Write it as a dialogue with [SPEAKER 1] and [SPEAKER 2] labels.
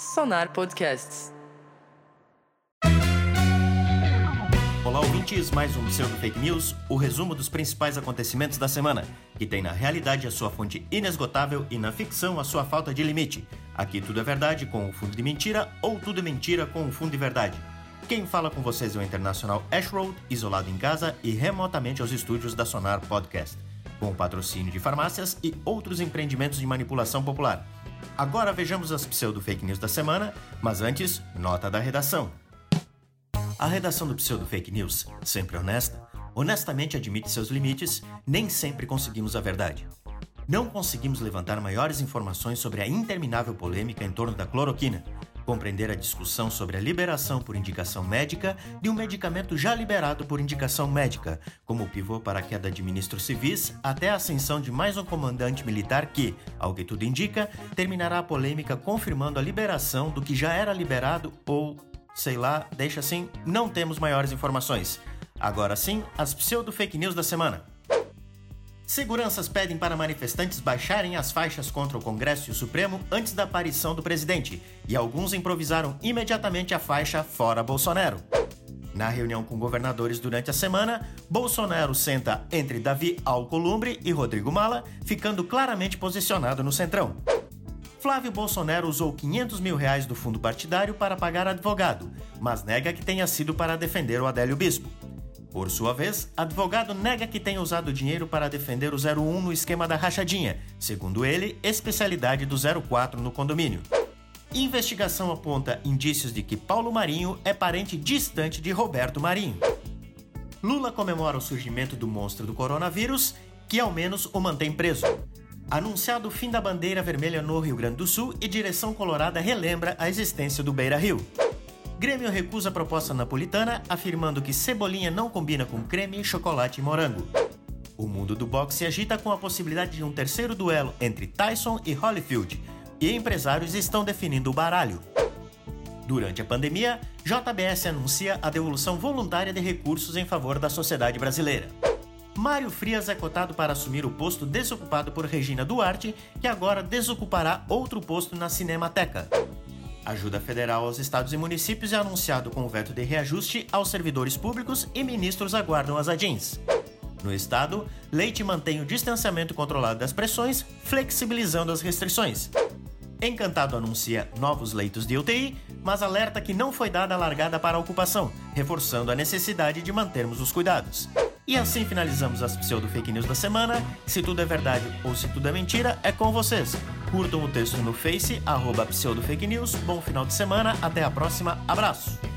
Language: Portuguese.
[SPEAKER 1] Sonar Podcasts.
[SPEAKER 2] Olá, ouvintes, mais um Pseudo Fake News, o resumo dos principais acontecimentos da semana, que tem na realidade a sua fonte inesgotável e na ficção a sua falta de limite. Aqui tudo é verdade com o fundo de mentira ou tudo é mentira com o fundo de verdade. Quem fala com vocês é o internacional Ashroad, isolado em casa e remotamente aos estúdios da Sonar Podcast, com o patrocínio de farmácias e outros empreendimentos de manipulação popular. Agora vejamos as pseudo fake news da semana, mas antes, nota da redação. A redação do pseudo fake news, sempre honesta, honestamente admite seus limites, nem sempre conseguimos a verdade. Não conseguimos levantar maiores informações sobre a interminável polêmica em torno da cloroquina, compreender a discussão sobre a liberação por indicação médica de um medicamento já liberado por indicação médica, como pivô para a queda de ministros civis até a ascensão de mais um comandante militar que, ao que tudo indica, terminará a polêmica confirmando a liberação do que já era liberado ou, sei lá, deixa assim, não temos maiores informações. Agora sim, as pseudo-fake news da semana. Seguranças pedem para manifestantes baixarem as faixas contra o Congresso e o Supremo antes da aparição do presidente, e alguns improvisaram imediatamente a faixa Fora Bolsonaro. Na reunião com governadores durante a semana, Bolsonaro senta entre Davi Alcolumbre e Rodrigo Mala, ficando claramente posicionado no centrão. Flávio Bolsonaro usou 500 mil reais do fundo partidário para pagar advogado, mas nega que tenha sido para defender o Adélio Bispo. Por sua vez, advogado nega que tenha usado dinheiro para defender o 01 no esquema da rachadinha, segundo ele, especialidade do 04 no condomínio. Investigação aponta indícios de que Paulo Marinho é parente distante de Roberto Marinho. Lula comemora o surgimento do monstro do coronavírus, que ao menos o mantém preso. Anunciado o fim da bandeira vermelha no Rio Grande do Sul e direção colorada relembra a existência do Beira Rio. Grêmio recusa a proposta napolitana, afirmando que cebolinha não combina com creme, chocolate e morango. O mundo do boxe se agita com a possibilidade de um terceiro duelo entre Tyson e Holyfield, e empresários estão definindo o baralho. Durante a pandemia, JBS anuncia a devolução voluntária de recursos em favor da sociedade brasileira. Mário Frias é cotado para assumir o posto desocupado por Regina Duarte, que agora desocupará outro posto na Cinemateca. Ajuda federal aos estados e municípios é anunciado com o veto de reajuste aos servidores públicos e ministros aguardam as adins. No estado, Leite mantém o distanciamento controlado das pressões, flexibilizando as restrições. Encantado anuncia novos leitos de UTI, mas alerta que não foi dada a largada para a ocupação, reforçando a necessidade de mantermos os cuidados. E assim finalizamos as pseudo fake news da semana. Se tudo é verdade ou se tudo é mentira, é com vocês. Curtam o texto no Face, arroba pseudo fake news. Bom final de semana, até a próxima, abraço!